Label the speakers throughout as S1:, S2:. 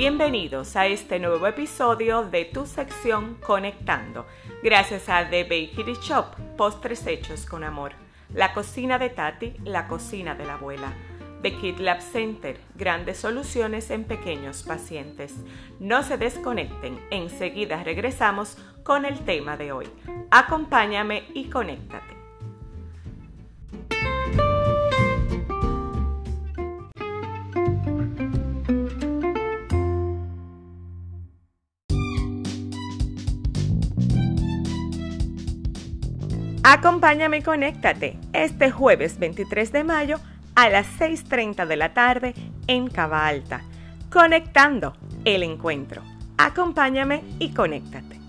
S1: Bienvenidos a este nuevo episodio de tu sección Conectando, gracias a The Bakery Shop, postres hechos con amor. La cocina de Tati, la cocina de la abuela. The Kid Lab Center, grandes soluciones en pequeños pacientes. No se desconecten, enseguida regresamos con el tema de hoy. Acompáñame y conéctate. Acompáñame y conéctate este jueves 23 de mayo a las 6.30 de la tarde en Cava Alta. Conectando el encuentro. Acompáñame y conéctate.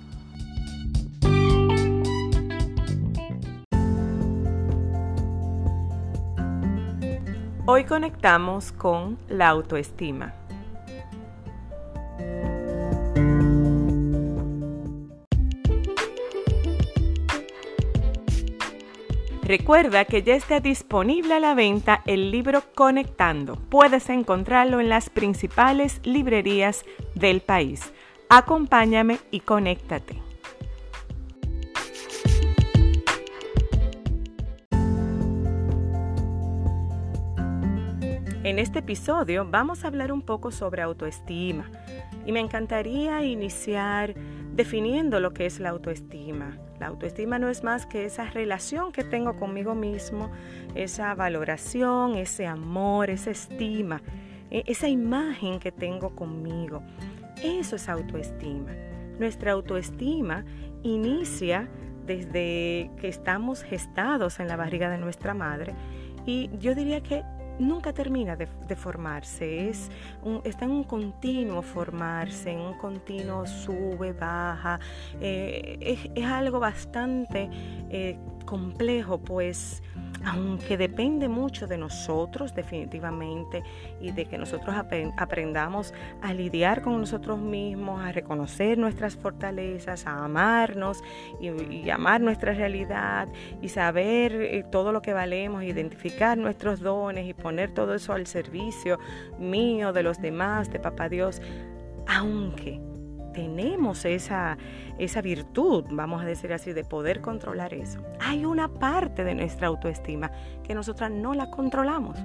S1: Hoy conectamos con la autoestima. Recuerda que ya está disponible a la venta el libro Conectando. Puedes encontrarlo en las principales librerías del país. Acompáñame y conéctate. En este episodio vamos a hablar un poco sobre autoestima y me encantaría iniciar definiendo lo que es la autoestima. La autoestima no es más que esa relación que tengo conmigo mismo, esa valoración, ese amor, esa estima, e, esa imagen que tengo conmigo. Eso es autoestima. Nuestra autoestima inicia desde que estamos gestados en la barriga de nuestra madre y yo diría que nunca termina de, formarse, es está en un continuo formarse, en un continuo sube, baja, eh, es, algo bastante eh, complejo, pues aunque depende mucho de nosotros definitivamente y de que nosotros aprendamos a lidiar con nosotros mismos, a reconocer nuestras fortalezas, a amarnos y, amar nuestra realidad y saber eh, todo lo que valemos, identificar nuestros dones y poner todo eso al servicio mío, de los demás, de Papá Dios, aunque tenemos esa, esa virtud, vamos a decir así, de poder controlar eso. Hay una parte de nuestra autoestima que nosotras no la controlamos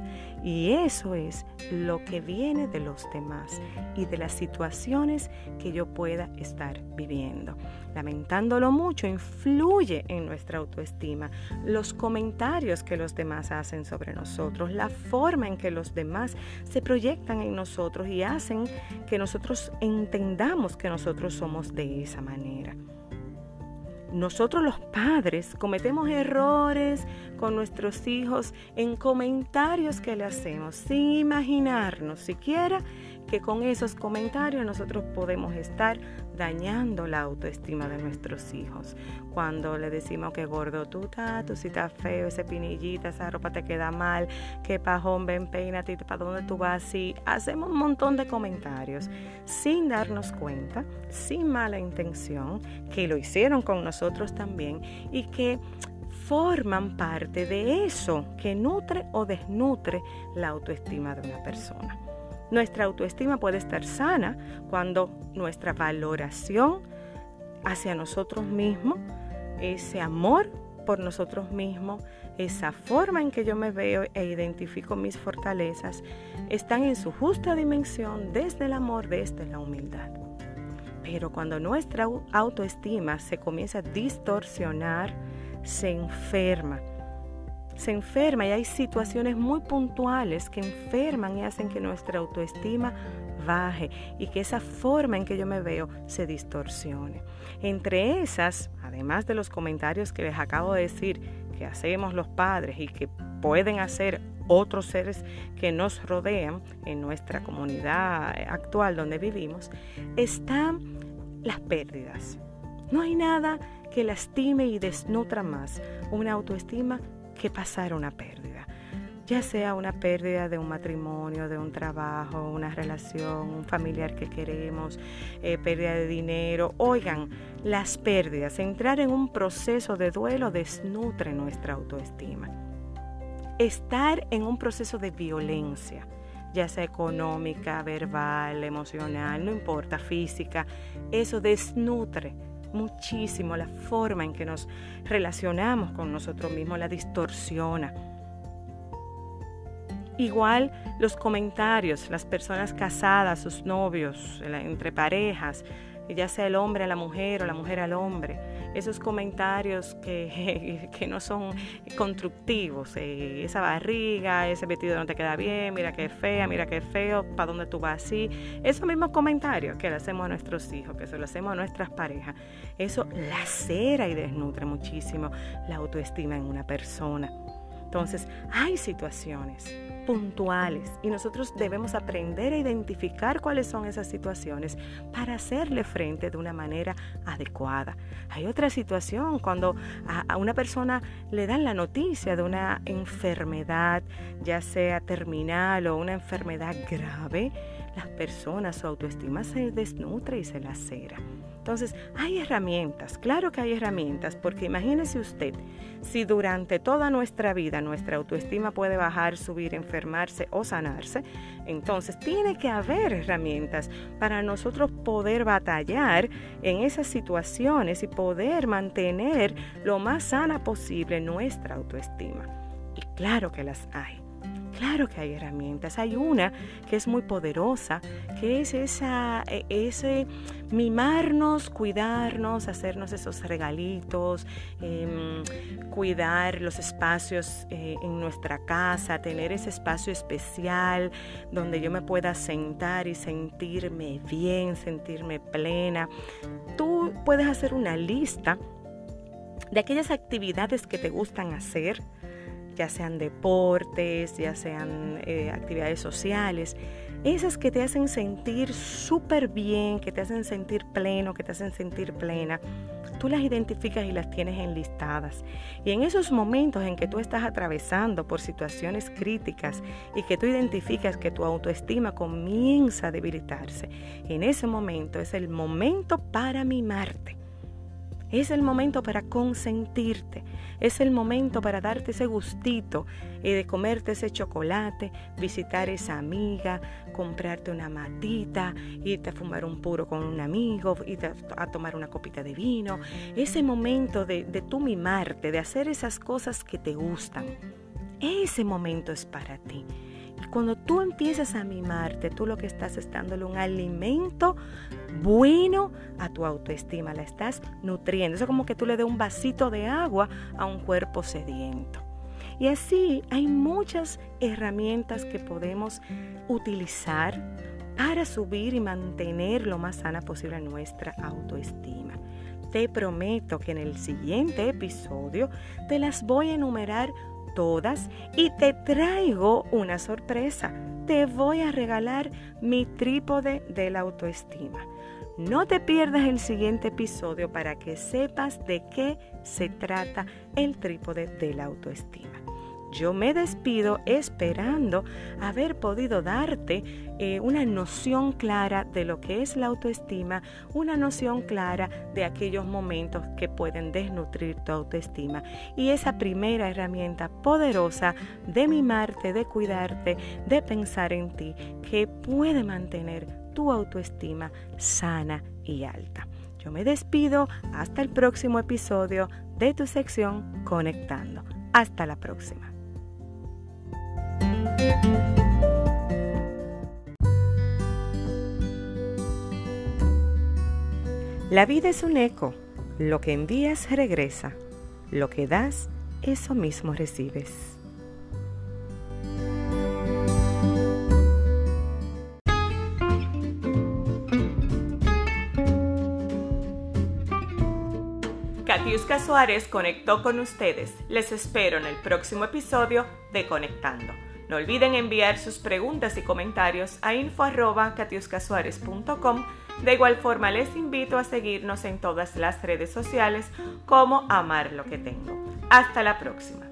S1: y eso es lo que viene de los demás y de las situaciones que yo pueda estar viviendo lamentándolo mucho, influye en nuestra autoestima. Los comentarios que los demás hacen sobre nosotros, la forma en que los demás se proyectan en nosotros y hacen que nosotros entendamos que nosotros somos de esa manera. Nosotros los padres cometemos errores con nuestros hijos en comentarios que le hacemos sin imaginarnos siquiera que con esos comentarios nosotros podemos estar dañando la autoestima de nuestros hijos. Cuando le decimos que gordo tú estás, tú si estás feo, ese pinillita, esa ropa te queda mal, que pajón, ven, peínate, para dónde tú vas, así. Hacemos un montón de comentarios sin darnos cuenta, sin mala intención, que lo hicieron con nosotros también y que forman parte de eso que nutre o desnutre la autoestima de una persona. Nuestra autoestima puede estar sana cuando nuestra valoración hacia nosotros mismos, ese amor por nosotros mismos, esa forma en que yo me veo e identifico mis fortalezas, están en su justa dimensión desde el amor, desde la humildad. Pero cuando nuestra autoestima se comienza a distorsionar, se enferma se enferma y hay situaciones muy puntuales que enferman y hacen que nuestra autoestima baje y que esa forma en que yo me veo se distorsione. Entre esas, además de los comentarios que les acabo de decir que hacemos los padres y que pueden hacer otros seres que nos rodean en nuestra comunidad actual donde vivimos, están las pérdidas. No hay nada que lastime y desnutra más una autoestima que pasar una pérdida, ya sea una pérdida de un matrimonio, de un trabajo, una relación, un familiar que queremos, eh, pérdida de dinero. Oigan, las pérdidas, entrar en un proceso de duelo desnutre nuestra autoestima. Estar en un proceso de violencia ya sea económica, verbal, emocional, no importa, física, eso desnutre muchísimo la forma en que nos relacionamos con nosotros mismos, la distorsiona. Igual los comentarios, las personas casadas, sus novios, entre parejas, ya sea el hombre a la mujer o la mujer al hombre, esos comentarios que, que no son constructivos, eh, esa barriga, ese vestido no te queda bien, mira qué fea, mira qué feo, para dónde tú vas así, esos mismos comentarios que le hacemos a nuestros hijos, que se lo hacemos a nuestras parejas, eso lacera y desnutre muchísimo la autoestima en una persona. Entonces, hay situaciones puntuales y nosotros debemos aprender a identificar cuáles son esas situaciones para hacerle frente de una manera adecuada. Hay otra situación cuando a, una persona le dan la noticia de una enfermedad, ya sea terminal o una enfermedad grave, las personas, su autoestima se desnutre y se lacera. Entonces, hay herramientas, claro que hay herramientas, porque imagínese usted, si durante toda nuestra vida nuestra autoestima puede bajar, subir, enfermarse o sanarse, entonces tiene que haber herramientas para nosotros poder batallar en esas situaciones y poder mantener lo más sana posible nuestra autoestima. Y claro que las hay. Claro que hay herramientas. Hay una que es muy poderosa, que es esa, e, ese mimarnos, cuidarnos, hacernos esos regalitos, em, cuidar los espacios eh, en nuestra casa, tener ese espacio especial donde yo me pueda sentar y sentirme bien, sentirme plena. Tú puedes hacer una lista de aquellas actividades que te gustan hacer ya sean deportes, ya sean eh, actividades sociales, esas que te hacen sentir súper bien, que te hacen sentir pleno, que te hacen sentir plena, tú las identificas y las tienes enlistadas. Y en esos momentos en que tú estás atravesando por situaciones críticas y que tú identificas que tu autoestima comienza a debilitarse, en ese momento es el momento para mimarte es el momento para consentirte, es el momento para darte ese gustito y de comerte ese chocolate, visitar esa amiga, comprarte una matita, irte a fumar un puro con un amigo, irte a, tomar una copita de vino. Ese momento de, de tú mimarte, de hacer esas cosas que te gustan. Ese momento es para ti. Cuando tú empiezas a mimarte, tú lo que estás es dándole un alimento bueno a tu autoestima, la estás nutriendo. Eso es como que tú le des un vasito de agua a un cuerpo sediento. Y así hay muchas herramientas que podemos utilizar para subir y mantener lo más sana posible nuestra autoestima. Te prometo que en el siguiente episodio te las voy a enumerar todas y te traigo una sorpresa. Te voy a regalar mi trípode de la autoestima. No te pierdas el siguiente episodio para que sepas de qué se trata el trípode de la autoestima. Yo me despido esperando haber podido darte eh, una noción clara de lo que es la autoestima, una noción clara de aquellos momentos que pueden desnutrir tu autoestima y esa primera herramienta poderosa de mimarte, de cuidarte, de pensar en ti, que puede mantener tu autoestima sana y alta. Yo me despido hasta el próximo episodio de tu sección Conectando. Hasta la próxima. La vida es un eco. Lo que envías regresa. Lo que das, eso mismo recibes. Katiuska Suárez conectó con ustedes. Les espero en el próximo episodio de Conectando. No olviden enviar sus preguntas y comentarios a info.catiuscasuárez.com. De igual forma, les invito a seguirnos en todas las redes sociales como Amar lo que tengo. Hasta la próxima.